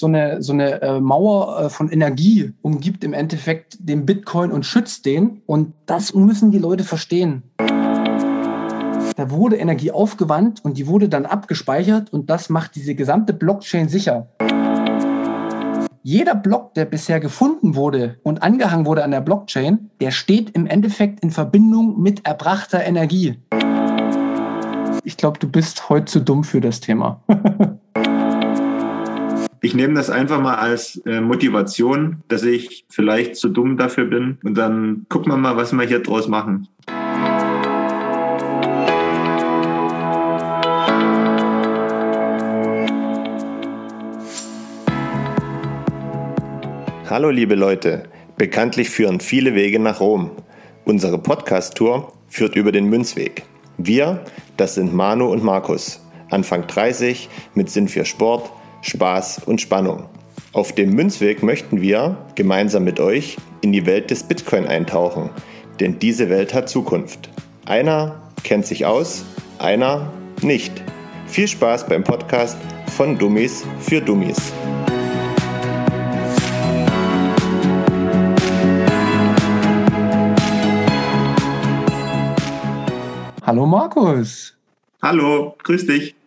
so eine, so eine äh, Mauer äh, von Energie umgibt im Endeffekt den Bitcoin und schützt den. Und das müssen die Leute verstehen. Da wurde Energie aufgewandt und die wurde dann abgespeichert und das macht diese gesamte Blockchain sicher. Jeder Block, der bisher gefunden wurde und angehangen wurde an der Blockchain, der steht im Endeffekt in Verbindung mit erbrachter Energie. Ich glaube, du bist heute zu dumm für das Thema. ich nehme das einfach mal als äh, Motivation, dass ich vielleicht zu dumm dafür bin. Und dann gucken wir mal, was wir hier draus machen. Hallo liebe Leute, bekanntlich führen viele Wege nach Rom. Unsere Podcast-Tour führt über den Münzweg. Wir, das sind Manu und Markus, Anfang 30, mit Sinn für Sport, Spaß und Spannung. Auf dem Münzweg möchten wir gemeinsam mit euch in die Welt des Bitcoin eintauchen, denn diese Welt hat Zukunft. Einer kennt sich aus, einer nicht. Viel Spaß beim Podcast von Dummies für Dummies. Hallo Markus. Hallo, grüß dich.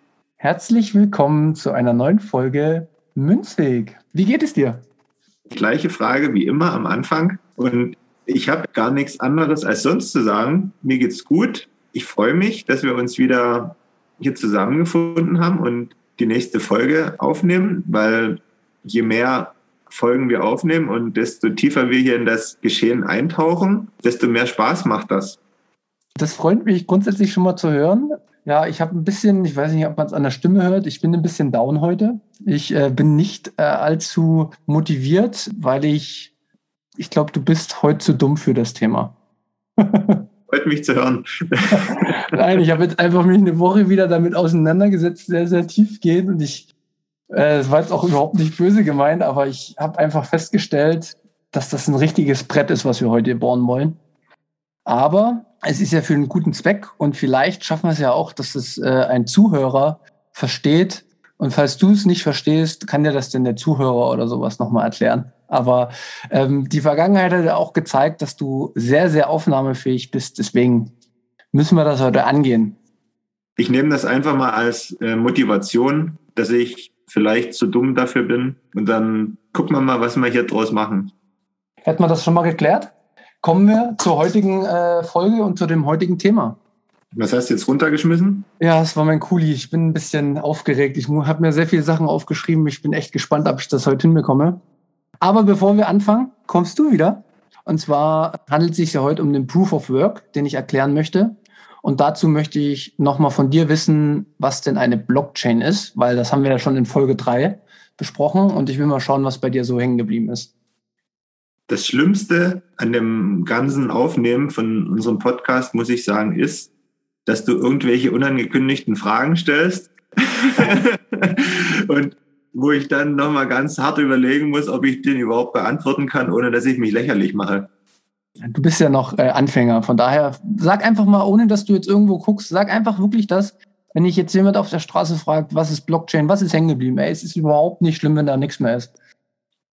Herzlich willkommen zu einer neuen Folge Münzweg. Wie geht es dir? Gleiche Frage wie immer am Anfang. Und ich habe gar nichts anderes als sonst zu sagen. Mir geht's gut. Ich freue mich, dass wir uns wieder hier zusammengefunden haben und die nächste Folge aufnehmen, weil je mehr Folgen wir aufnehmen und desto tiefer wir hier in das Geschehen eintauchen, desto mehr Spaß macht das. Das freut mich grundsätzlich schon mal zu hören. Ja, ich habe ein bisschen, ich weiß nicht, ob man es an der Stimme hört, ich bin ein bisschen down heute. Ich äh, bin nicht äh, allzu motiviert, weil ich, ich glaube, du bist heute zu dumm für das Thema. Freut mich zu hören. Nein, ich habe jetzt einfach mich eine Woche wieder damit auseinandergesetzt, sehr, sehr tief gehen und ich, äh, es war jetzt auch überhaupt nicht böse gemeint, aber ich habe einfach festgestellt, dass das ein richtiges Brett ist, was wir heute bohren wollen. Aber es ist ja für einen guten Zweck und vielleicht schaffen wir es ja auch, dass es äh, ein Zuhörer versteht. Und falls du es nicht verstehst, kann dir das denn der Zuhörer oder sowas nochmal erklären. Aber ähm, die Vergangenheit hat ja auch gezeigt, dass du sehr, sehr aufnahmefähig bist. Deswegen müssen wir das heute angehen. Ich nehme das einfach mal als äh, Motivation, dass ich vielleicht zu dumm dafür bin. Und dann gucken wir mal, was wir hier draus machen. Hätten wir das schon mal geklärt? Kommen wir zur heutigen äh, Folge und zu dem heutigen Thema. Was hast du jetzt runtergeschmissen? Ja, es war mein Kuli. Ich bin ein bisschen aufgeregt. Ich habe mir sehr viele Sachen aufgeschrieben. Ich bin echt gespannt, ob ich das heute hinbekomme. Aber bevor wir anfangen, kommst du wieder. Und zwar handelt es sich ja heute um den Proof of Work, den ich erklären möchte. Und dazu möchte ich nochmal von dir wissen, was denn eine Blockchain ist, weil das haben wir ja schon in Folge drei besprochen. Und ich will mal schauen, was bei dir so hängen geblieben ist das Schlimmste an dem ganzen Aufnehmen von unserem Podcast, muss ich sagen, ist, dass du irgendwelche unangekündigten Fragen stellst und wo ich dann nochmal ganz hart überlegen muss, ob ich den überhaupt beantworten kann, ohne dass ich mich lächerlich mache. Du bist ja noch äh, Anfänger, von daher sag einfach mal, ohne dass du jetzt irgendwo guckst, sag einfach wirklich das, wenn ich jetzt jemand auf der Straße fragt, was ist Blockchain, was ist hängen geblieben, ey, es ist überhaupt nicht schlimm, wenn da nichts mehr ist.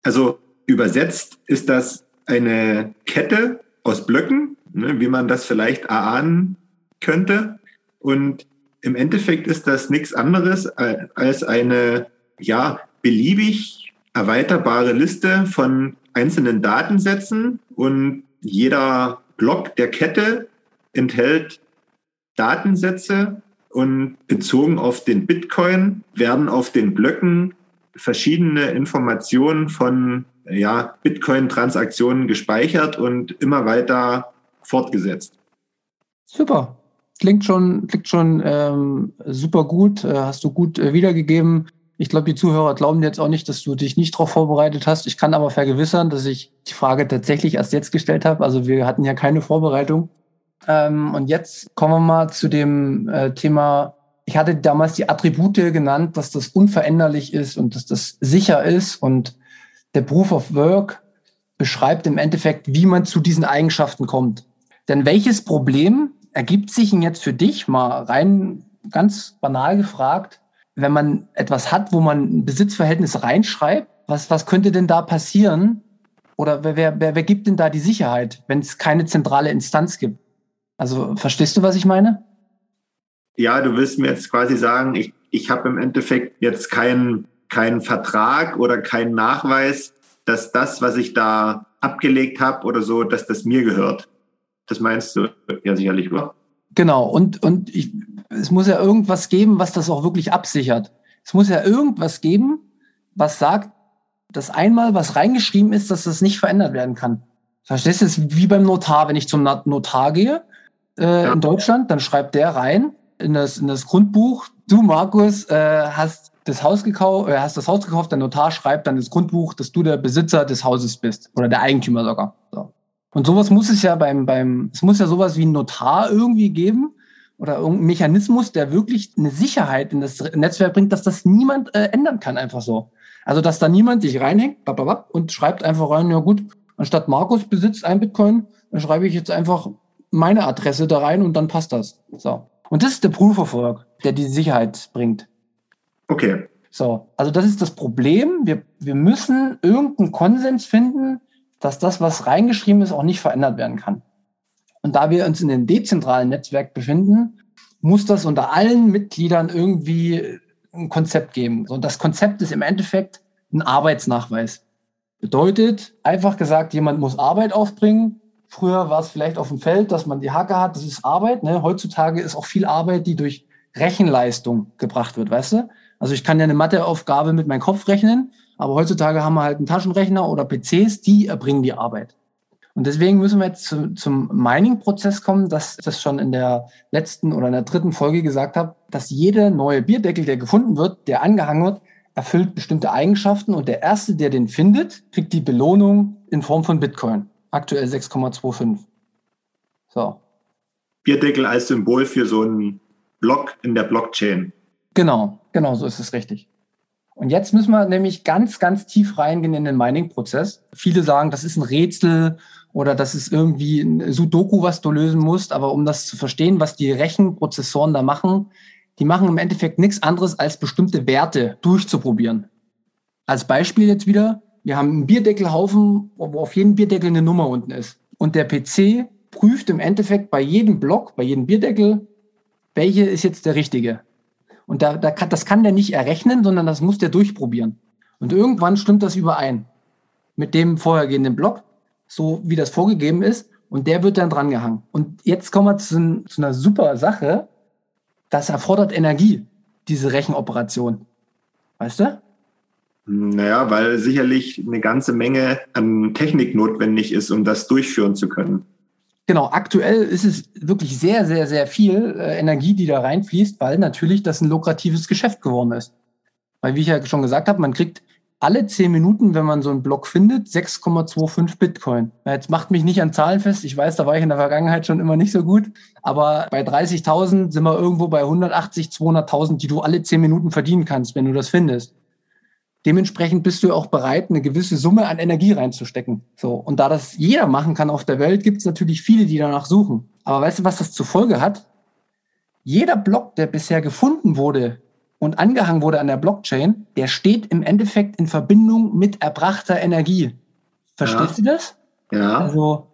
Also Übersetzt ist das eine Kette aus Blöcken, ne, wie man das vielleicht erahnen könnte. Und im Endeffekt ist das nichts anderes als eine ja, beliebig erweiterbare Liste von einzelnen Datensätzen und jeder Block der Kette enthält Datensätze und bezogen auf den Bitcoin werden auf den Blöcken verschiedene Informationen von ja, Bitcoin-Transaktionen gespeichert und immer weiter fortgesetzt. Super. Klingt schon, klingt schon ähm, super gut, äh, hast du gut äh, wiedergegeben. Ich glaube, die Zuhörer glauben jetzt auch nicht, dass du dich nicht darauf vorbereitet hast. Ich kann aber vergewissern, dass ich die Frage tatsächlich erst jetzt gestellt habe. Also wir hatten ja keine Vorbereitung. Ähm, und jetzt kommen wir mal zu dem äh, Thema. Ich hatte damals die Attribute genannt, dass das unveränderlich ist und dass das sicher ist und der Proof of Work beschreibt im Endeffekt, wie man zu diesen Eigenschaften kommt. Denn welches Problem ergibt sich denn jetzt für dich, mal rein ganz banal gefragt, wenn man etwas hat, wo man ein Besitzverhältnis reinschreibt, was, was könnte denn da passieren? Oder wer, wer, wer, gibt denn da die Sicherheit, wenn es keine zentrale Instanz gibt? Also verstehst du, was ich meine? Ja, du willst mir jetzt quasi sagen, ich, ich habe im Endeffekt jetzt keinen keinen Vertrag oder keinen Nachweis, dass das, was ich da abgelegt habe oder so, dass das mir gehört. Das meinst du ja sicherlich, oder? Genau, und, und ich, es muss ja irgendwas geben, was das auch wirklich absichert. Es muss ja irgendwas geben, was sagt, dass einmal was reingeschrieben ist, dass das nicht verändert werden kann. Verstehst du? Es ist wie beim Notar. Wenn ich zum Notar gehe äh, ja. in Deutschland, dann schreibt der rein in das, in das Grundbuch, du Markus äh, hast das Haus gekauft, äh, hast das Haus gekauft, der Notar schreibt dann ins Grundbuch, dass du der Besitzer des Hauses bist oder der Eigentümer sogar. So. Und sowas muss es ja beim, beim, es muss ja sowas wie ein Notar irgendwie geben oder irgendein Mechanismus, der wirklich eine Sicherheit in das Netzwerk bringt, dass das niemand äh, ändern kann, einfach so. Also, dass da niemand sich reinhängt und schreibt einfach rein, ja gut, anstatt Markus besitzt ein Bitcoin, dann schreibe ich jetzt einfach meine Adresse da rein und dann passt das. So. Und das ist der Work, der die Sicherheit bringt. Okay. So, also das ist das Problem. Wir, wir müssen irgendeinen Konsens finden, dass das, was reingeschrieben ist, auch nicht verändert werden kann. Und da wir uns in einem dezentralen Netzwerk befinden, muss das unter allen Mitgliedern irgendwie ein Konzept geben. Und das Konzept ist im Endeffekt ein Arbeitsnachweis. Bedeutet, einfach gesagt, jemand muss Arbeit aufbringen. Früher war es vielleicht auf dem Feld, dass man die Hacke hat, das ist Arbeit. Ne? Heutzutage ist auch viel Arbeit, die durch Rechenleistung gebracht wird, weißt du? Also ich kann ja eine Matheaufgabe mit meinem Kopf rechnen, aber heutzutage haben wir halt einen Taschenrechner oder PCs, die erbringen die Arbeit. Und deswegen müssen wir jetzt zu, zum Mining-Prozess kommen, dass ich das schon in der letzten oder in der dritten Folge gesagt habe, dass jeder neue Bierdeckel, der gefunden wird, der angehangen wird, erfüllt bestimmte Eigenschaften und der erste, der den findet, kriegt die Belohnung in Form von Bitcoin. Aktuell 6,25. So. Bierdeckel als Symbol für so einen Block in der Blockchain. Genau, genau, so ist es richtig. Und jetzt müssen wir nämlich ganz, ganz tief reingehen in den Mining-Prozess. Viele sagen, das ist ein Rätsel oder das ist irgendwie ein Sudoku, was du lösen musst. Aber um das zu verstehen, was die Rechenprozessoren da machen, die machen im Endeffekt nichts anderes, als bestimmte Werte durchzuprobieren. Als Beispiel jetzt wieder, wir haben einen Bierdeckelhaufen, wo auf jedem Bierdeckel eine Nummer unten ist. Und der PC prüft im Endeffekt bei jedem Block, bei jedem Bierdeckel, welche ist jetzt der richtige. Und da, da kann, das kann der nicht errechnen, sondern das muss der durchprobieren. Und irgendwann stimmt das überein mit dem vorhergehenden Block, so wie das vorgegeben ist. Und der wird dann drangehangen. Und jetzt kommen wir zu, zu einer super Sache. Das erfordert Energie, diese Rechenoperation. Weißt du? Naja, weil sicherlich eine ganze Menge an Technik notwendig ist, um das durchführen zu können. Genau, aktuell ist es wirklich sehr, sehr, sehr viel äh, Energie, die da reinfließt, weil natürlich das ein lukratives Geschäft geworden ist. Weil, wie ich ja schon gesagt habe, man kriegt alle zehn Minuten, wenn man so einen Block findet, 6,25 Bitcoin. Jetzt macht mich nicht an Zahlen fest. Ich weiß, da war ich in der Vergangenheit schon immer nicht so gut. Aber bei 30.000 sind wir irgendwo bei 180, 200.000, die du alle zehn Minuten verdienen kannst, wenn du das findest. Dementsprechend bist du auch bereit, eine gewisse Summe an Energie reinzustecken. So. Und da das jeder machen kann auf der Welt, gibt es natürlich viele, die danach suchen. Aber weißt du, was das zur Folge hat? Jeder Block, der bisher gefunden wurde und angehangen wurde an der Blockchain, der steht im Endeffekt in Verbindung mit erbrachter Energie. Verstehst ja. du das? Ja. Also,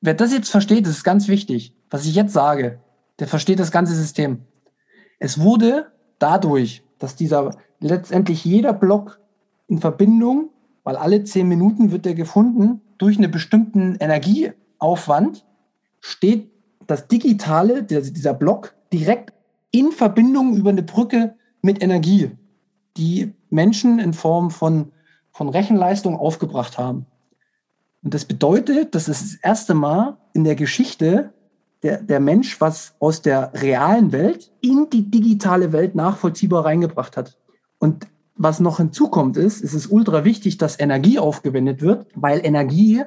wer das jetzt versteht, das ist ganz wichtig. Was ich jetzt sage, der versteht das ganze System. Es wurde dadurch, dass dieser letztendlich jeder Block in Verbindung, weil alle zehn Minuten wird er gefunden, durch einen bestimmten Energieaufwand steht das Digitale, der, dieser Block, direkt in Verbindung über eine Brücke mit Energie, die Menschen in Form von, von Rechenleistung aufgebracht haben. Und das bedeutet, dass es das erste Mal in der Geschichte der, der Mensch was aus der realen Welt in die digitale Welt nachvollziehbar reingebracht hat. Und was noch hinzukommt ist, es ist ultra wichtig, dass Energie aufgewendet wird, weil Energie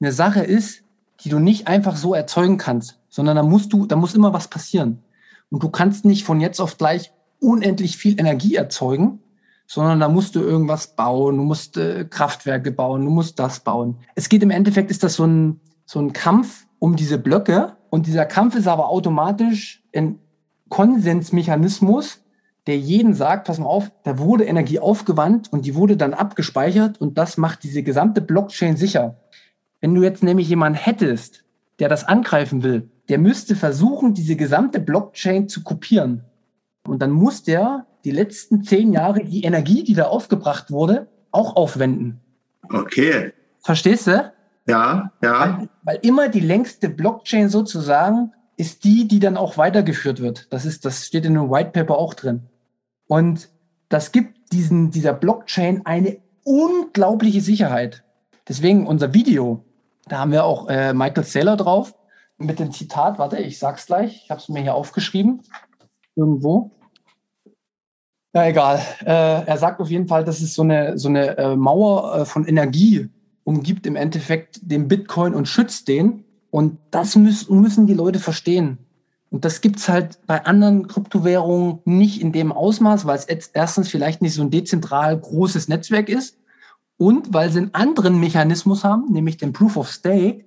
eine Sache ist, die du nicht einfach so erzeugen kannst, sondern da musst du, da muss immer was passieren. Und du kannst nicht von jetzt auf gleich unendlich viel Energie erzeugen, sondern da musst du irgendwas bauen, du musst äh, Kraftwerke bauen, du musst das bauen. Es geht im Endeffekt, ist das so ein, so ein Kampf um diese Blöcke und dieser Kampf ist aber automatisch ein Konsensmechanismus, der jeden sagt, pass mal auf, da wurde Energie aufgewandt und die wurde dann abgespeichert und das macht diese gesamte Blockchain sicher. Wenn du jetzt nämlich jemanden hättest, der das angreifen will, der müsste versuchen, diese gesamte Blockchain zu kopieren. Und dann muss der die letzten zehn Jahre die Energie, die da aufgebracht wurde, auch aufwenden. Okay. Verstehst du? Ja, ja. Weil, weil immer die längste Blockchain sozusagen ist die, die dann auch weitergeführt wird. Das ist, das steht in dem White Paper auch drin. Und das gibt diesen, dieser Blockchain eine unglaubliche Sicherheit. Deswegen unser Video, da haben wir auch äh, Michael Saylor drauf mit dem Zitat, warte, ich sag's gleich, ich habe es mir hier aufgeschrieben, irgendwo. Na egal, äh, er sagt auf jeden Fall, dass es so eine, so eine äh, Mauer äh, von Energie umgibt im Endeffekt den Bitcoin und schützt den. Und das müssen, müssen die Leute verstehen. Und das gibt's halt bei anderen Kryptowährungen nicht in dem Ausmaß, weil es erstens vielleicht nicht so ein dezentral großes Netzwerk ist und weil sie einen anderen Mechanismus haben, nämlich den Proof of Stake.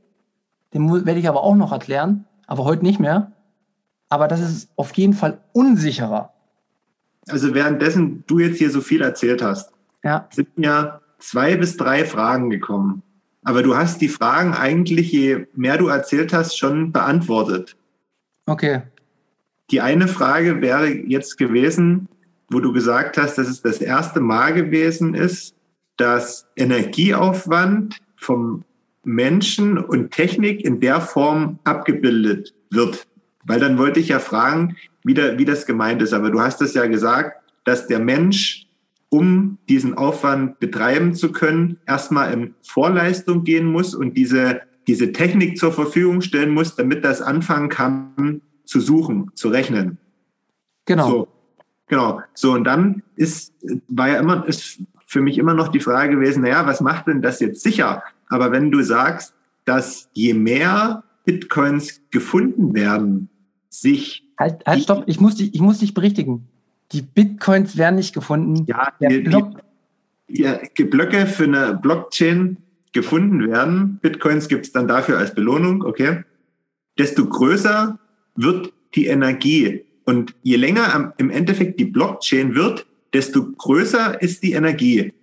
Den werde ich aber auch noch erklären, aber heute nicht mehr. Aber das ist auf jeden Fall unsicherer. Also währenddessen du jetzt hier so viel erzählt hast, ja. sind ja zwei bis drei Fragen gekommen. Aber du hast die Fragen eigentlich, je mehr du erzählt hast, schon beantwortet. Okay. Die eine Frage wäre jetzt gewesen, wo du gesagt hast, dass es das erste Mal gewesen ist, dass Energieaufwand vom Menschen und Technik in der Form abgebildet wird. Weil dann wollte ich ja fragen, wie, da, wie das gemeint ist. Aber du hast es ja gesagt, dass der Mensch, um diesen Aufwand betreiben zu können, erstmal in Vorleistung gehen muss und diese diese Technik zur Verfügung stellen muss, damit das anfangen kann zu suchen, zu rechnen. Genau. So, genau. So, und dann ist, war ja immer, ist für mich immer noch die Frage gewesen, naja, was macht denn das jetzt sicher? Aber wenn du sagst, dass je mehr Bitcoins gefunden werden, sich. Halt, halt, stopp, ich muss dich, ich muss dich berichtigen. Die Bitcoins werden nicht gefunden. Ja, die, die, die Blöcke für eine Blockchain gefunden werden, Bitcoins gibt es dann dafür als Belohnung, okay, desto größer wird die Energie. Und je länger im Endeffekt die Blockchain wird, desto größer ist die Energie.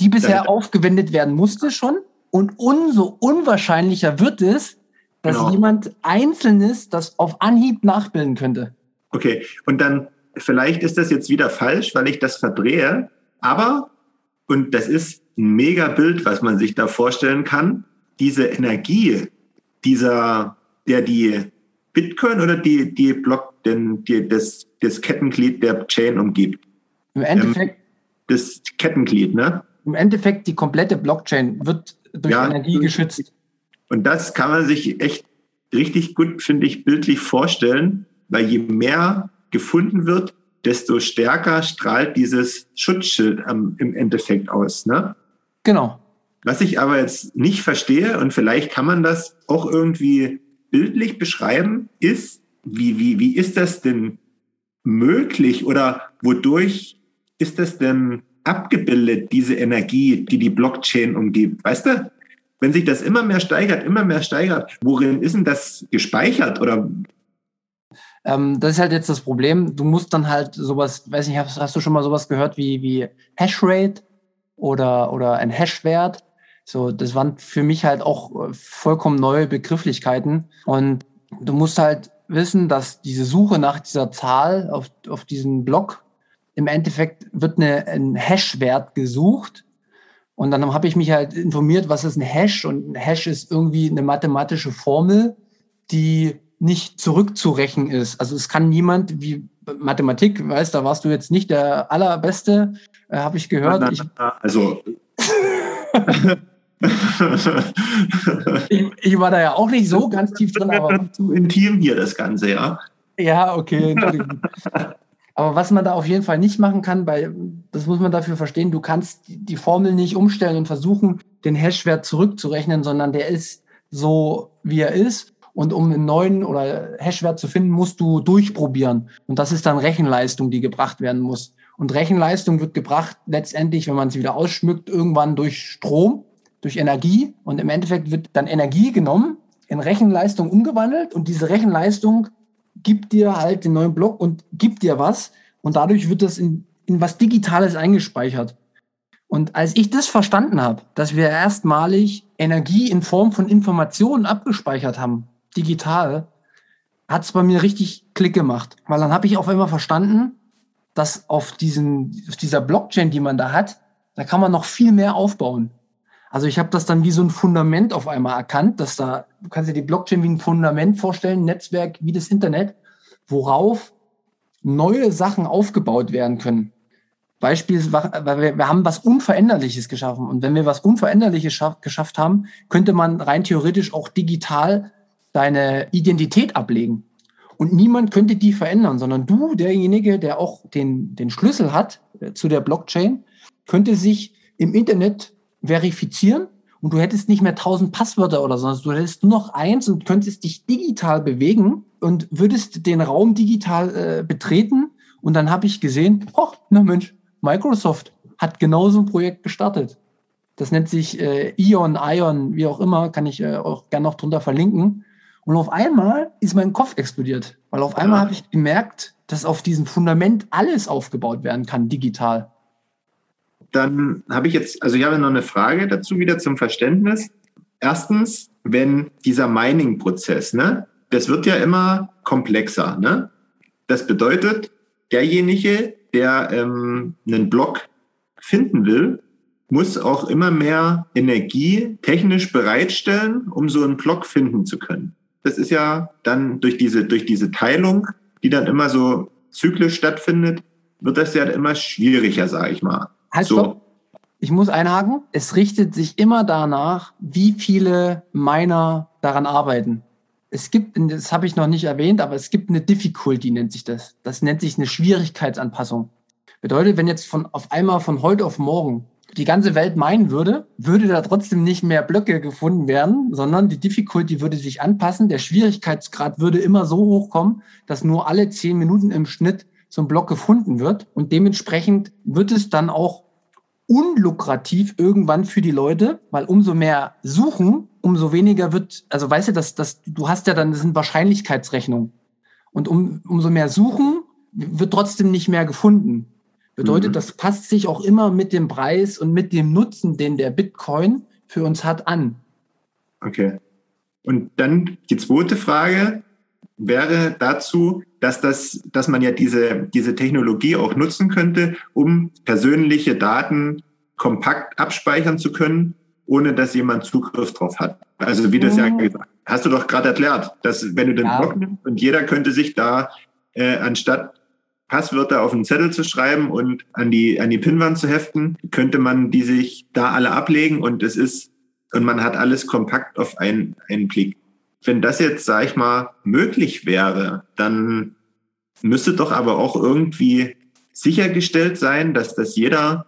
Die bisher Dann, aufgewendet werden musste schon. Und umso unwahrscheinlicher wird es, dass genau. jemand Einzelnes das auf Anhieb nachbilden könnte. Okay, und dann vielleicht ist das jetzt wieder falsch, weil ich das verdrehe, aber, und das ist mega Bild, was man sich da vorstellen kann. Diese Energie, dieser, der die Bitcoin oder die, die Block, den, die, das, das Kettenglied der Chain umgibt. Im Endeffekt. Ähm, das Kettenglied, ne? Im Endeffekt die komplette Blockchain wird durch ja, Energie geschützt. Und das kann man sich echt richtig gut, finde ich, bildlich vorstellen, weil je mehr gefunden wird, desto stärker strahlt dieses Schutzschild im Endeffekt aus. Ne? Genau. Was ich aber jetzt nicht verstehe, und vielleicht kann man das auch irgendwie bildlich beschreiben, ist, wie, wie, wie ist das denn möglich oder wodurch ist das denn abgebildet, diese Energie, die die Blockchain umgibt? Weißt du, wenn sich das immer mehr steigert, immer mehr steigert, worin ist denn das gespeichert oder ähm, das ist halt jetzt das Problem. Du musst dann halt sowas, weiß nicht, hast, hast du schon mal sowas gehört wie, wie Hashrate? Oder, oder ein Hash-Wert. So, das waren für mich halt auch äh, vollkommen neue Begrifflichkeiten. Und du musst halt wissen, dass diese Suche nach dieser Zahl auf, auf diesen Block, im Endeffekt wird eine, ein Hash-Wert gesucht. Und dann habe ich mich halt informiert, was ist ein Hash? Und ein Hash ist irgendwie eine mathematische Formel, die nicht zurückzurechnen ist. Also es kann niemand wie Mathematik, weißt, da warst du jetzt nicht der allerbeste, äh, habe ich gehört. Na, na, na, also ich, ich, war da ja auch nicht so ganz tief drin, aber zu intim hier das Ganze, ja. Ja, okay. aber was man da auf jeden Fall nicht machen kann, weil das muss man dafür verstehen, du kannst die Formel nicht umstellen und versuchen, den Hashwert zurückzurechnen, sondern der ist so, wie er ist. Und um einen neuen oder Hashwert zu finden, musst du durchprobieren. Und das ist dann Rechenleistung, die gebracht werden muss. Und Rechenleistung wird gebracht letztendlich, wenn man sie wieder ausschmückt, irgendwann durch Strom, durch Energie. Und im Endeffekt wird dann Energie genommen, in Rechenleistung umgewandelt. Und diese Rechenleistung gibt dir halt den neuen Block und gibt dir was. und dadurch wird das in, in was Digitales eingespeichert. Und als ich das verstanden habe, dass wir erstmalig Energie in Form von Informationen abgespeichert haben, digital, hat es bei mir richtig Klick gemacht. Weil dann habe ich auf einmal verstanden, dass auf, diesen, auf dieser Blockchain, die man da hat, da kann man noch viel mehr aufbauen. Also ich habe das dann wie so ein Fundament auf einmal erkannt, dass da, du kannst dir die Blockchain wie ein Fundament vorstellen, Netzwerk wie das Internet, worauf neue Sachen aufgebaut werden können. Weil wir, haben was Unveränderliches geschaffen. Und wenn wir was Unveränderliches schaff, geschafft haben, könnte man rein theoretisch auch digital deine Identität ablegen. Und niemand könnte die verändern, sondern du, derjenige, der auch den, den Schlüssel hat äh, zu der Blockchain, könnte sich im Internet verifizieren und du hättest nicht mehr tausend Passwörter oder so, du hättest nur noch eins und könntest dich digital bewegen und würdest den Raum digital äh, betreten. Und dann habe ich gesehen, oh, na Mensch, Microsoft hat genau so ein Projekt gestartet. Das nennt sich äh, Ion, Ion, wie auch immer, kann ich äh, auch gerne noch drunter verlinken. Und auf einmal ist mein Kopf explodiert, weil auf einmal ja. habe ich gemerkt, dass auf diesem Fundament alles aufgebaut werden kann, digital. Dann habe ich jetzt, also ich habe noch eine Frage dazu wieder zum Verständnis. Erstens, wenn dieser Mining-Prozess, ne, das wird ja immer komplexer, ne? Das bedeutet, derjenige, der ähm, einen Block finden will, muss auch immer mehr Energie technisch bereitstellen, um so einen Block finden zu können das ist ja dann durch diese, durch diese Teilung, die dann immer so zyklisch stattfindet, wird das ja immer schwieriger, sage ich mal. Halt, so. stopp. Ich muss einhaken. Es richtet sich immer danach, wie viele Miner daran arbeiten. Es gibt, das habe ich noch nicht erwähnt, aber es gibt eine Difficulty, nennt sich das. Das nennt sich eine Schwierigkeitsanpassung. Bedeutet, wenn jetzt von auf einmal von heute auf morgen die ganze Welt meinen würde, würde da trotzdem nicht mehr Blöcke gefunden werden, sondern die Difficulty würde sich anpassen. Der Schwierigkeitsgrad würde immer so hoch kommen, dass nur alle zehn Minuten im Schnitt so ein Block gefunden wird. Und dementsprechend wird es dann auch unlukrativ irgendwann für die Leute, weil umso mehr suchen, umso weniger wird, also weißt du, dass, dass du hast ja dann, das sind Wahrscheinlichkeitsrechnungen. Und um, umso mehr suchen, wird trotzdem nicht mehr gefunden. Bedeutet, mhm. das passt sich auch immer mit dem Preis und mit dem Nutzen, den der Bitcoin für uns hat, an. Okay. Und dann die zweite Frage wäre dazu, dass, das, dass man ja diese, diese Technologie auch nutzen könnte, um persönliche Daten kompakt abspeichern zu können, ohne dass jemand Zugriff drauf hat. Also wie das ja mhm. gesagt hast du doch gerade erklärt, dass wenn du den ja. Block nimmst und jeder könnte sich da äh, anstatt Passwörter auf einen Zettel zu schreiben und an die, an die Pinnwand zu heften, könnte man die sich da alle ablegen und es ist, und man hat alles kompakt auf einen, einen Klick. Wenn das jetzt, sag ich mal, möglich wäre, dann müsste doch aber auch irgendwie sichergestellt sein, dass das jeder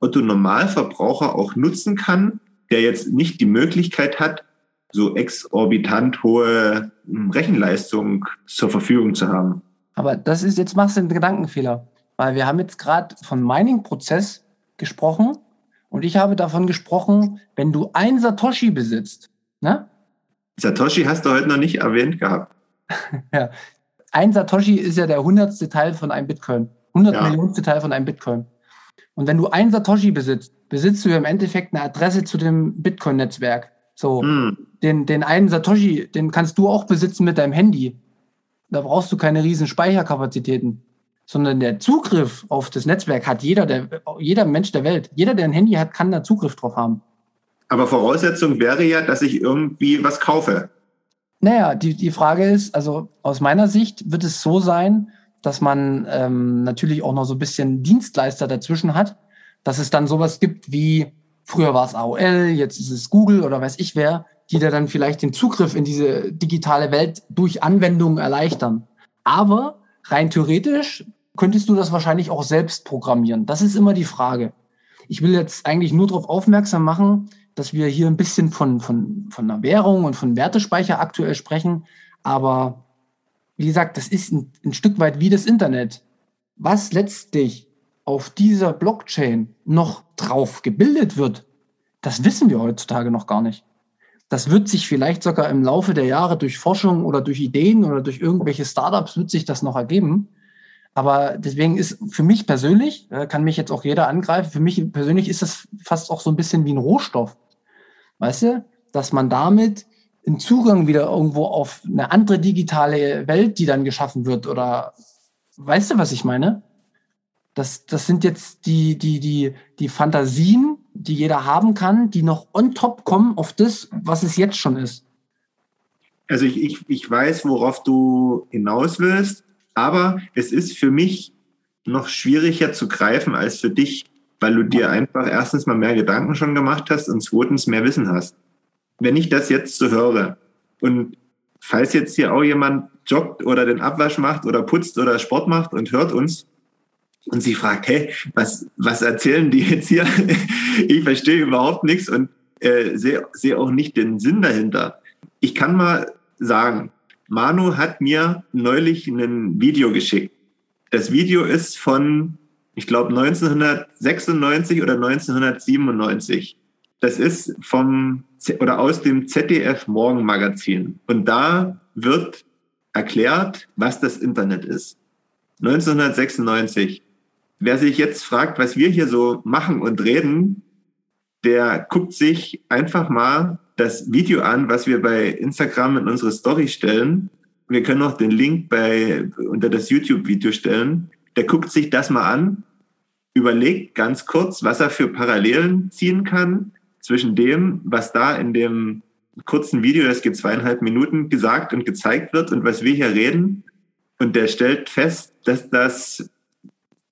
Otto-Normalverbraucher auch nutzen kann, der jetzt nicht die Möglichkeit hat, so exorbitant hohe Rechenleistung zur Verfügung zu haben. Aber das ist, jetzt machst du einen Gedankenfehler. Weil wir haben jetzt gerade von Mining-Prozess gesprochen und ich habe davon gesprochen, wenn du ein Satoshi besitzt, ne? Satoshi hast du heute noch nicht erwähnt gehabt. ja. Ein Satoshi ist ja der hundertste Teil von einem Bitcoin. 100 ja. Millionste Teil von einem Bitcoin. Und wenn du ein Satoshi besitzt, besitzt du ja im Endeffekt eine Adresse zu dem Bitcoin-Netzwerk. So, hm. den, den einen Satoshi, den kannst du auch besitzen mit deinem Handy. Da brauchst du keine riesen Speicherkapazitäten, sondern der Zugriff auf das Netzwerk hat jeder, der, jeder Mensch der Welt. Jeder, der ein Handy hat, kann da Zugriff drauf haben. Aber Voraussetzung wäre ja, dass ich irgendwie was kaufe. Naja, die, die Frage ist, also aus meiner Sicht wird es so sein, dass man ähm, natürlich auch noch so ein bisschen Dienstleister dazwischen hat, dass es dann sowas gibt wie, früher war es AOL, jetzt ist es Google oder weiß ich wer, die dir dann vielleicht den Zugriff in diese digitale Welt durch Anwendungen erleichtern. Aber rein theoretisch könntest du das wahrscheinlich auch selbst programmieren. Das ist immer die Frage. Ich will jetzt eigentlich nur darauf aufmerksam machen, dass wir hier ein bisschen von, von, von einer Währung und von Wertespeicher aktuell sprechen. Aber wie gesagt, das ist ein, ein Stück weit wie das Internet. Was letztlich auf dieser Blockchain noch drauf gebildet wird, das wissen wir heutzutage noch gar nicht. Das wird sich vielleicht sogar im Laufe der Jahre durch Forschung oder durch Ideen oder durch irgendwelche Startups wird sich das noch ergeben. Aber deswegen ist für mich persönlich, äh, kann mich jetzt auch jeder angreifen, für mich persönlich ist das fast auch so ein bisschen wie ein Rohstoff. Weißt du, dass man damit einen Zugang wieder irgendwo auf eine andere digitale Welt, die dann geschaffen wird oder weißt du, was ich meine? Das, das sind jetzt die, die, die, die Fantasien, die jeder haben kann, die noch on top kommen auf das, was es jetzt schon ist. Also ich, ich, ich weiß, worauf du hinaus willst, aber es ist für mich noch schwieriger zu greifen als für dich, weil du dir einfach erstens mal mehr Gedanken schon gemacht hast und zweitens mehr Wissen hast. Wenn ich das jetzt so höre und falls jetzt hier auch jemand joggt oder den Abwasch macht oder putzt oder Sport macht und hört uns und sie fragt, hey, was, was erzählen die jetzt hier? ich verstehe überhaupt nichts und äh, sehe seh auch nicht den Sinn dahinter. Ich kann mal sagen, Manu hat mir neulich ein Video geschickt. Das Video ist von, ich glaube, 1996 oder 1997. Das ist vom oder aus dem ZDF Morgenmagazin. Und da wird erklärt, was das Internet ist. 1996. Wer sich jetzt fragt, was wir hier so machen und reden, der guckt sich einfach mal das Video an, was wir bei Instagram in unsere Story stellen. Wir können auch den Link bei, unter das YouTube-Video stellen. Der guckt sich das mal an, überlegt ganz kurz, was er für Parallelen ziehen kann zwischen dem, was da in dem kurzen Video, das geht zweieinhalb Minuten, gesagt und gezeigt wird und was wir hier reden. Und der stellt fest, dass das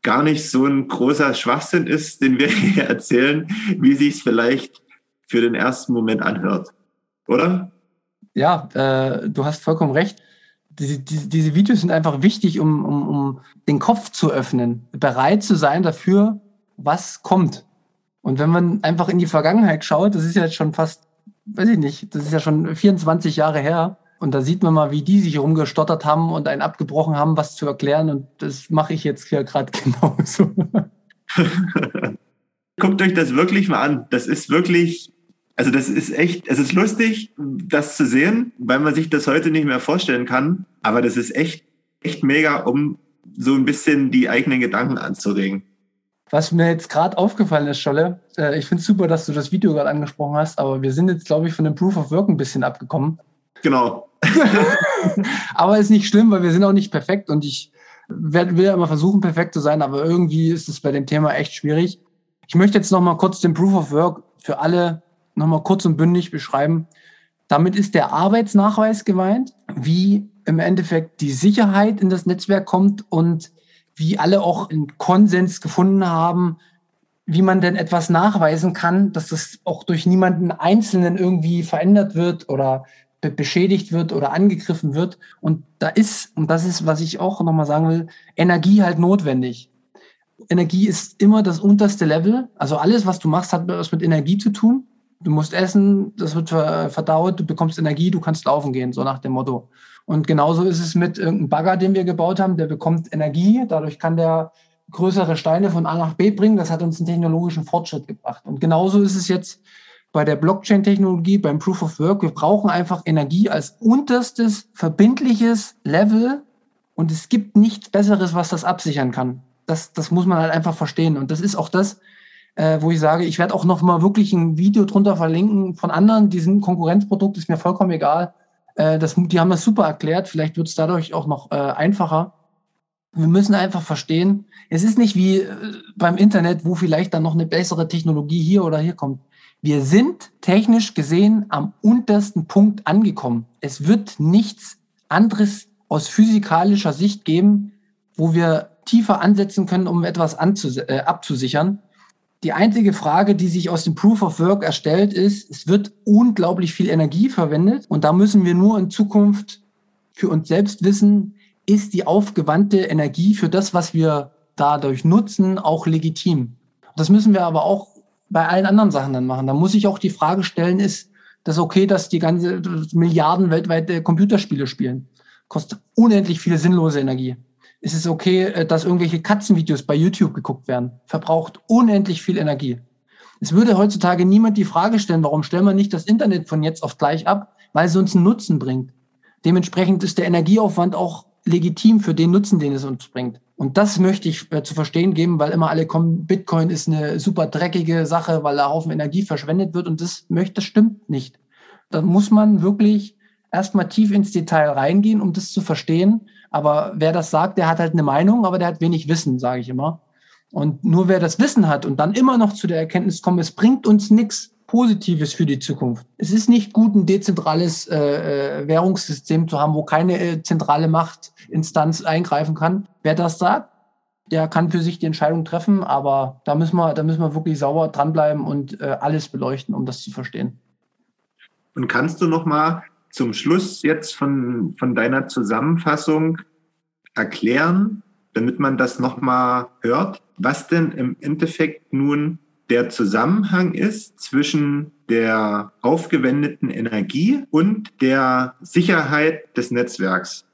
gar nicht so ein großer Schwachsinn ist, den wir hier erzählen, wie sich es vielleicht für den ersten Moment anhört. Oder? Ja, äh, du hast vollkommen recht. Diese, diese, diese Videos sind einfach wichtig, um, um, um den Kopf zu öffnen, bereit zu sein dafür, was kommt. Und wenn man einfach in die Vergangenheit schaut, das ist ja jetzt schon fast, weiß ich nicht, das ist ja schon 24 Jahre her. Und da sieht man mal, wie die sich rumgestottert haben und einen abgebrochen haben, was zu erklären. Und das mache ich jetzt hier gerade genauso. Guckt euch das wirklich mal an. Das ist wirklich also das ist echt, es ist lustig, das zu sehen, weil man sich das heute nicht mehr vorstellen kann. Aber das ist echt, echt mega, um so ein bisschen die eigenen Gedanken anzuregen. Was mir jetzt gerade aufgefallen ist, Scholle, äh, ich finde es super, dass du das Video gerade angesprochen hast, aber wir sind jetzt, glaube ich, von dem Proof of Work ein bisschen abgekommen. Genau. aber ist nicht schlimm, weil wir sind auch nicht perfekt und ich werd, will ja immer versuchen, perfekt zu sein, aber irgendwie ist es bei dem Thema echt schwierig. Ich möchte jetzt noch mal kurz den Proof of Work für alle nochmal kurz und bündig beschreiben. Damit ist der Arbeitsnachweis gemeint, wie im Endeffekt die Sicherheit in das Netzwerk kommt und wie alle auch einen Konsens gefunden haben, wie man denn etwas nachweisen kann, dass das auch durch niemanden Einzelnen irgendwie verändert wird oder beschädigt wird oder angegriffen wird. Und da ist, und das ist, was ich auch nochmal sagen will, Energie halt notwendig. Energie ist immer das unterste Level. Also alles, was du machst, hat was mit Energie zu tun. Du musst essen, das wird verdaut, du bekommst Energie, du kannst laufen gehen, so nach dem Motto. Und genauso ist es mit irgendeinem Bagger, den wir gebaut haben, der bekommt Energie, dadurch kann der größere Steine von A nach B bringen. Das hat uns einen technologischen Fortschritt gebracht. Und genauso ist es jetzt bei der Blockchain-Technologie, beim Proof of Work. Wir brauchen einfach Energie als unterstes verbindliches Level. Und es gibt nichts Besseres, was das absichern kann. Das, das muss man halt einfach verstehen. Und das ist auch das, äh, wo ich sage, ich werde auch noch mal wirklich ein Video drunter verlinken von anderen, die sind Konkurrenzprodukt, ist mir vollkommen egal. Äh, das, die haben das super erklärt, vielleicht wird es dadurch auch noch äh, einfacher. Wir müssen einfach verstehen, es ist nicht wie äh, beim Internet, wo vielleicht dann noch eine bessere Technologie hier oder hier kommt. Wir sind technisch gesehen am untersten Punkt angekommen. Es wird nichts anderes aus physikalischer Sicht geben, wo wir tiefer ansetzen können, um etwas äh, abzusichern die einzige Frage, die sich aus dem Proof of Work erstellt, ist, es wird unglaublich viel Energie verwendet und da müssen wir nur in Zukunft für uns selbst wissen, ist die aufgewandte Energie für das, was wir dadurch nutzen, auch legitim. Das müssen wir aber auch bei allen anderen Sachen dann machen. Da muss ich auch die Frage stellen, ist das okay, dass die ganze Milliarden weltweite Computerspiele spielen? Kostet unendlich viel sinnlose Energie ist es okay, äh, dass irgendwelche Katzenvideos bei YouTube geguckt werden. Verbraucht unendlich viel Energie. Es würde heutzutage niemand die Frage stellen, warum stellen wir nicht das Internet von jetzt auf gleich ab, weil es uns einen Nutzen bringt. Dementsprechend ist der Energieaufwand auch legitim für den Nutzen, den es uns bringt. Und das möchte ich äh, zu verstehen geben, weil immer alle kommen, Bitcoin ist eine super dreckige Sache, weil da Haufen Energie verschwendet wird und das möchte, das stimmt nicht. Da muss man wirklich erstmal tief ins Detail reingehen, um das zu verstehen. Aber wer das sagt, der hat halt eine Meinung, aber der hat wenig Wissen, sage ich immer. Und nur wer das Wissen hat und dann immer noch zu der Erkenntnis kommt, es bringt uns nichts Positives für die Zukunft. Es ist nicht gut, ein dezentrales äh, äh, Währungssystem zu haben, wo keine äh, zentrale Machtinstanz eingreifen kann. Wer das sagt, der kann für sich die Entscheidung treffen, aber da müssen wir, da müssen wir wirklich sauber dranbleiben und äh, alles beleuchten, um das zu verstehen. Und kannst du noch mal zum Schluss jetzt von, von deiner Zusammenfassung erklären, damit man das noch mal hört, was denn im Endeffekt nun der Zusammenhang ist zwischen der aufgewendeten Energie und der Sicherheit des Netzwerks.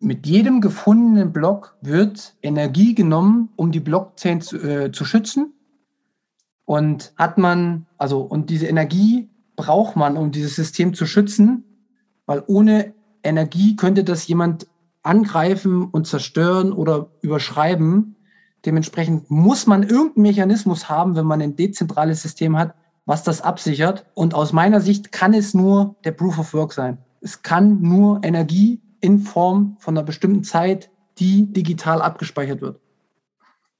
Mit jedem gefundenen Block wird Energie genommen, um die Blockchain zu, äh, zu schützen. Und hat man, also, und diese Energie braucht man, um dieses System zu schützen, weil ohne Energie könnte das jemand angreifen und zerstören oder überschreiben. Dementsprechend muss man irgendeinen Mechanismus haben, wenn man ein dezentrales System hat, was das absichert. Und aus meiner Sicht kann es nur der Proof of Work sein. Es kann nur Energie in Form von einer bestimmten Zeit, die digital abgespeichert wird.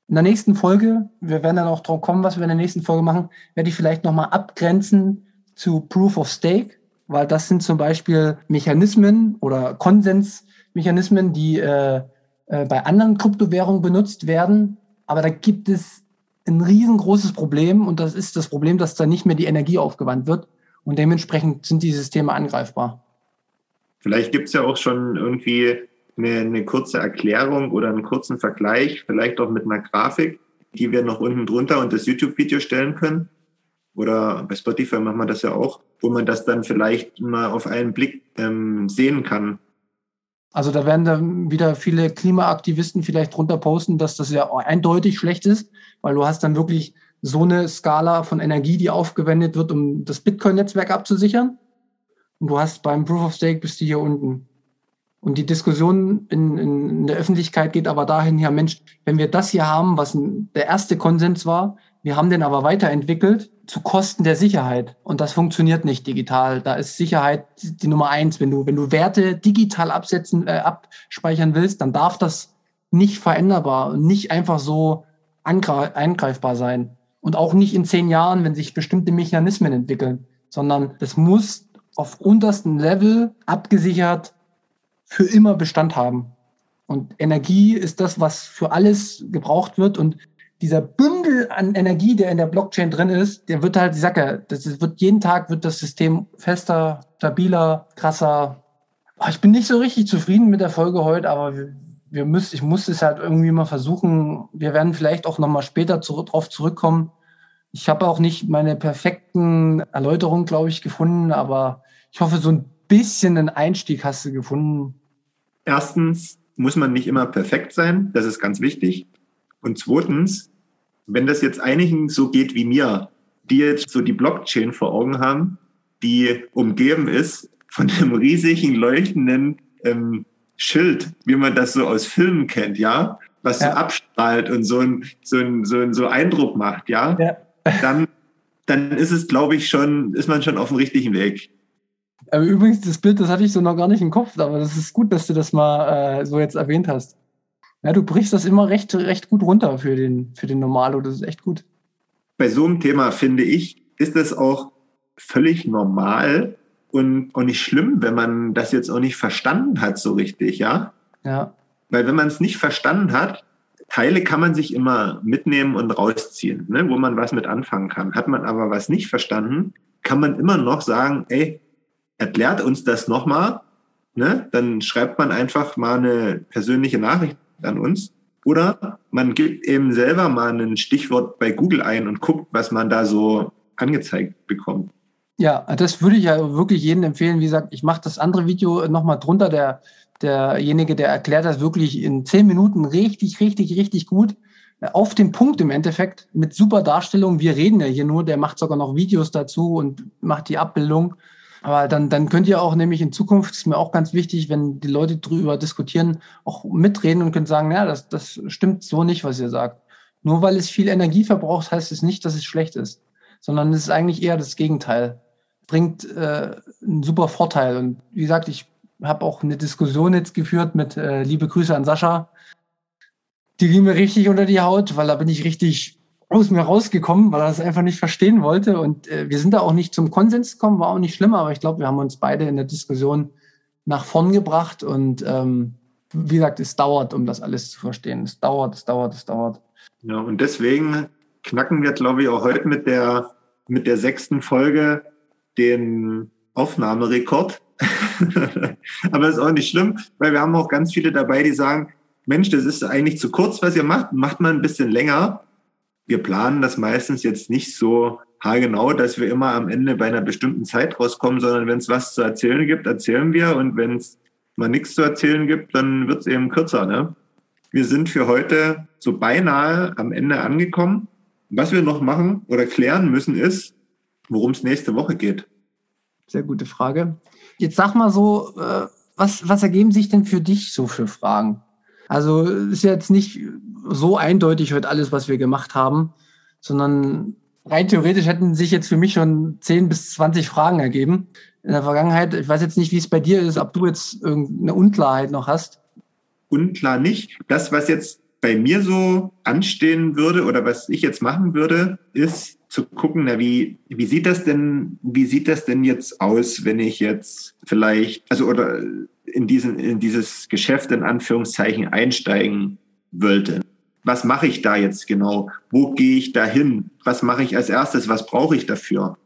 In der nächsten Folge, wir werden dann auch drauf kommen, was wir in der nächsten Folge machen, werde ich vielleicht nochmal abgrenzen zu Proof of Stake, weil das sind zum Beispiel Mechanismen oder Konsensmechanismen, die äh, äh, bei anderen Kryptowährungen benutzt werden. Aber da gibt es ein riesengroßes Problem und das ist das Problem, dass da nicht mehr die Energie aufgewandt wird und dementsprechend sind die Systeme angreifbar. Vielleicht gibt es ja auch schon irgendwie eine, eine, kurze Erklärung oder einen kurzen Vergleich, vielleicht auch mit einer Grafik, die wir noch unten drunter und das YouTube-Video stellen können. Oder bei Spotify machen wir das ja auch, wo man das dann vielleicht mal auf einen Blick ähm, sehen kann, also da werden dann wieder viele Klimaaktivisten vielleicht drunter posten, dass das ja eindeutig schlecht ist, weil du hast dann wirklich so eine Skala von Energie, die aufgewendet wird, um das Bitcoin-Netzwerk abzusichern. Und du hast beim Proof of Stake bist du hier unten. Und die Diskussion in, in, der Öffentlichkeit geht aber dahin, ja Mensch, wenn wir das hier haben, was der erste Konsens war, wir haben den aber weiterentwickelt zu Kosten der Sicherheit. Und das funktioniert nicht digital. Da ist Sicherheit die Nummer eins. Wenn du, wenn du Werte digital absetzen, äh, abspeichern willst, dann darf das nicht veränderbar und nicht einfach so eingreifbar sein. Und auch nicht in zehn Jahren, wenn sich bestimmte Mechanismen entwickeln, sondern das muss auf untersten Level abgesichert für immer Bestand haben. Und Energie ist das, was für alles gebraucht wird. Und dieser Bündel an Energie, der in der Blockchain drin ist, der wird halt, ich sag ja, das wird jeden Tag wird das System fester, stabiler, krasser. Ich bin nicht so richtig zufrieden mit der Folge heute, aber wir, wir müssen, ich muss es halt irgendwie mal versuchen. Wir werden vielleicht auch nochmal später zu, drauf zurückkommen. Ich habe auch nicht meine perfekten Erläuterungen, glaube ich, gefunden, aber ich hoffe, so ein bisschen einen Einstieg hast du gefunden. Erstens muss man nicht immer perfekt sein, das ist ganz wichtig. Und zweitens, wenn das jetzt einigen so geht wie mir, die jetzt so die Blockchain vor Augen haben, die umgeben ist von einem riesigen leuchtenden ähm, Schild, wie man das so aus Filmen kennt, ja, was ja. so abstrahlt und so ein so ein, so ein so Eindruck macht, ja, ja. dann dann ist es, glaube ich, schon, ist man schon auf dem richtigen Weg. Aber übrigens, das Bild, das hatte ich so noch gar nicht im Kopf, aber das ist gut, dass du das mal äh, so jetzt erwähnt hast. Ja, du brichst das immer recht, recht gut runter für den, für den Normalo. Das ist echt gut. Bei so einem Thema, finde ich, ist es auch völlig normal und auch nicht schlimm, wenn man das jetzt auch nicht verstanden hat so richtig, ja? Ja. Weil wenn man es nicht verstanden hat, Teile kann man sich immer mitnehmen und rausziehen, ne, wo man was mit anfangen kann. Hat man aber was nicht verstanden, kann man immer noch sagen, ey, erklärt uns das nochmal. Ne? Dann schreibt man einfach mal eine persönliche Nachricht an uns. Oder man gibt eben selber mal ein Stichwort bei Google ein und guckt, was man da so angezeigt bekommt. Ja, das würde ich ja wirklich jedem empfehlen. Wie gesagt, ich mache das andere Video nochmal drunter. Der, derjenige, der erklärt das wirklich in zehn Minuten richtig, richtig, richtig gut. Auf den Punkt im Endeffekt mit super Darstellung. Wir reden ja hier nur, der macht sogar noch Videos dazu und macht die Abbildung. Aber dann, dann könnt ihr auch nämlich in Zukunft, ist mir auch ganz wichtig, wenn die Leute drüber diskutieren, auch mitreden und könnt sagen, ja, das, das stimmt so nicht, was ihr sagt. Nur weil es viel Energie verbraucht, heißt es nicht, dass es schlecht ist, sondern es ist eigentlich eher das Gegenteil. Bringt äh, einen super Vorteil. Und wie gesagt, ich habe auch eine Diskussion jetzt geführt mit äh, liebe Grüße an Sascha. Die ging mir richtig unter die Haut, weil da bin ich richtig aus mir rausgekommen, weil er das einfach nicht verstehen wollte. Und äh, wir sind da auch nicht zum Konsens gekommen, war auch nicht schlimm, aber ich glaube, wir haben uns beide in der Diskussion nach vorn gebracht. Und ähm, wie gesagt, es dauert, um das alles zu verstehen. Es dauert, es dauert, es dauert. Ja, und deswegen knacken wir, glaube ich, auch heute mit der, mit der sechsten Folge den Aufnahmerekord. aber ist auch nicht schlimm, weil wir haben auch ganz viele dabei, die sagen, Mensch, das ist eigentlich zu kurz, was ihr macht, macht mal ein bisschen länger wir planen das meistens jetzt nicht so haargenau, dass wir immer am Ende bei einer bestimmten Zeit rauskommen, sondern wenn es was zu erzählen gibt, erzählen wir und wenn es mal nichts zu erzählen gibt, dann wird es eben kürzer. Ne? Wir sind für heute so beinahe am Ende angekommen. Was wir noch machen oder klären müssen, ist, worum es nächste Woche geht. Sehr gute Frage. Jetzt sag mal so, äh, was, was ergeben sich denn für dich so für Fragen? Also ist jetzt nicht so eindeutig heute alles, was wir gemacht haben, sondern rein theoretisch hätten sich jetzt für mich schon 10 bis 20 Fragen ergeben in der Vergangenheit. Ich weiß jetzt nicht, wie es bei dir ist, ob du jetzt irgendeine Unklarheit noch hast. Unklar nicht. Das, was jetzt bei mir so anstehen würde oder was ich jetzt machen würde, ist zu gucken, na, wie, wie sieht das denn, wie sieht das denn jetzt aus, wenn ich jetzt vielleicht, also oder in, diesen, in dieses Geschäft in Anführungszeichen einsteigen wollte. Was mache ich da jetzt genau? Wo gehe ich da hin? Was mache ich als erstes? Was brauche ich dafür?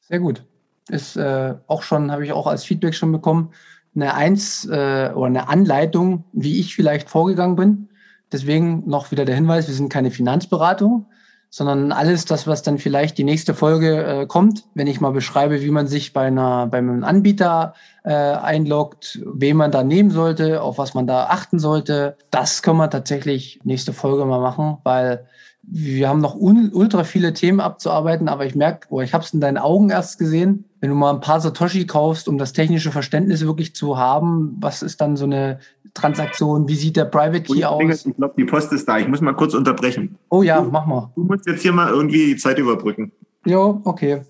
Sehr gut. Ist äh, auch schon, habe ich auch als Feedback schon bekommen, eine Eins äh, oder eine Anleitung, wie ich vielleicht vorgegangen bin. Deswegen noch wieder der Hinweis, wir sind keine Finanzberatung, sondern alles das, was dann vielleicht die nächste Folge äh, kommt, wenn ich mal beschreibe, wie man sich bei einer bei einem Anbieter äh, einloggt, wen man da nehmen sollte, auf was man da achten sollte, das können wir tatsächlich nächste Folge mal machen, weil wir haben noch ultra viele Themen abzuarbeiten, aber ich merke, oh, ich habe es in deinen Augen erst gesehen, wenn du mal ein paar Satoshi kaufst, um das technische Verständnis wirklich zu haben, was ist dann so eine Transaktion, wie sieht der Private Key aus? Ich glaube, die Post ist da. Ich muss mal kurz unterbrechen. Oh ja, du, mach mal. Du musst jetzt hier mal irgendwie die Zeit überbrücken. Jo, okay.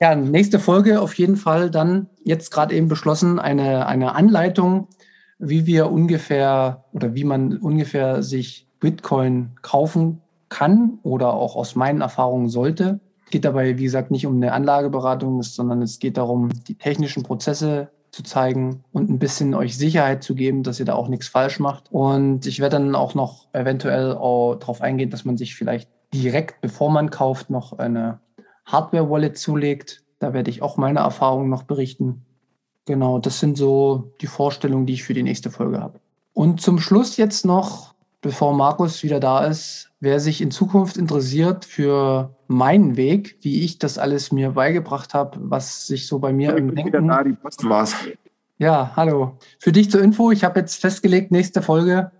Ja, nächste Folge auf jeden Fall dann jetzt gerade eben beschlossen, eine, eine Anleitung, wie wir ungefähr oder wie man ungefähr sich Bitcoin kaufen kann oder auch aus meinen Erfahrungen sollte. Es geht dabei, wie gesagt, nicht um eine Anlageberatung, sondern es geht darum, die technischen Prozesse zu zeigen und ein bisschen euch Sicherheit zu geben, dass ihr da auch nichts falsch macht. Und ich werde dann auch noch eventuell darauf eingehen, dass man sich vielleicht direkt, bevor man kauft, noch eine Hardware-Wallet zulegt. Da werde ich auch meine Erfahrungen noch berichten. Genau, das sind so die Vorstellungen, die ich für die nächste Folge habe. Und zum Schluss jetzt noch, bevor Markus wieder da ist, wer sich in Zukunft interessiert für meinen Weg, wie ich das alles mir beigebracht habe, was sich so bei mir ich im Denken... Da, die Post war's. Ja, hallo. Für dich zur Info, ich habe jetzt festgelegt, nächste Folge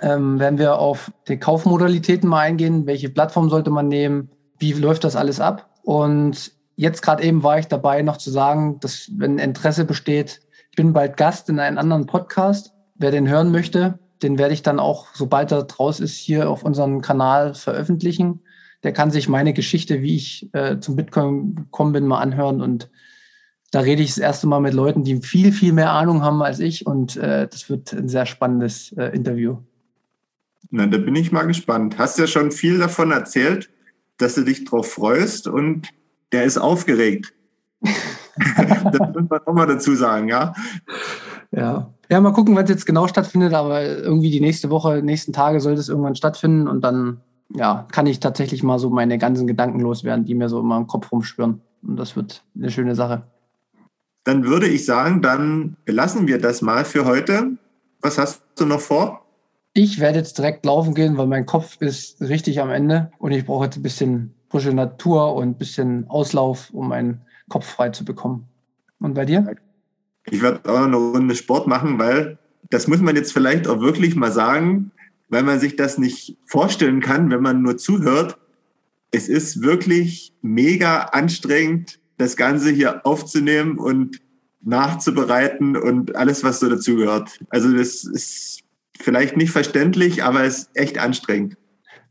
ähm, werden wir auf die Kaufmodalitäten mal eingehen. Welche Plattform sollte man nehmen? Wie läuft das alles ab? Und jetzt gerade eben war ich dabei, noch zu sagen, dass wenn Interesse besteht, ich bin bald Gast in einem anderen Podcast. Wer den hören möchte, den werde ich dann auch, sobald er draus ist, hier auf unserem Kanal veröffentlichen. Der kann sich meine Geschichte, wie ich äh, zum Bitcoin gekommen bin, mal anhören. Und da rede ich das erste Mal mit Leuten, die viel, viel mehr Ahnung haben als ich. Und äh, das wird ein sehr spannendes äh, Interview. Na, da bin ich mal gespannt. Hast ja schon viel davon erzählt, dass du dich drauf freust und der ist aufgeregt. das muss man auch mal dazu sagen, ja. Ja. Ja, mal gucken, wann es jetzt genau stattfindet, aber irgendwie die nächste Woche, nächsten Tage sollte es irgendwann stattfinden und dann ja, kann ich tatsächlich mal so meine ganzen Gedanken loswerden, die mir so immer im Kopf rumschwirren. Und das wird eine schöne Sache. Dann würde ich sagen, dann belassen wir das mal für heute. Was hast du noch vor? Ich werde jetzt direkt laufen gehen, weil mein Kopf ist richtig am Ende und ich brauche jetzt ein bisschen frische Natur und ein bisschen Auslauf, um meinen Kopf frei zu bekommen. Und bei dir? Ich werde auch noch eine Runde Sport machen, weil das muss man jetzt vielleicht auch wirklich mal sagen, weil man sich das nicht vorstellen kann, wenn man nur zuhört. Es ist wirklich mega anstrengend, das Ganze hier aufzunehmen und nachzubereiten und alles, was so dazugehört. Also das ist vielleicht nicht verständlich, aber es ist echt anstrengend.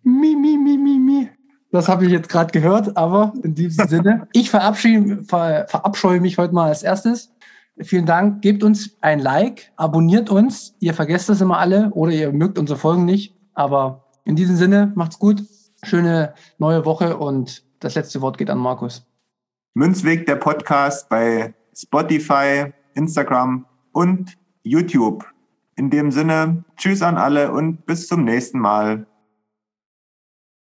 Mi, mi, mi, mi, mi. Das habe ich jetzt gerade gehört, aber in diesem Sinne, ich verabschiede, ver, verabscheue mich heute mal als erstes. Vielen Dank. Gebt uns ein Like, abonniert uns. Ihr vergesst das immer alle oder ihr mögt unsere Folgen nicht. Aber in diesem Sinne, macht's gut. Schöne neue Woche und das letzte Wort geht an Markus. Münzweg, der Podcast bei Spotify, Instagram und YouTube. In dem Sinne, tschüss an alle und bis zum nächsten Mal.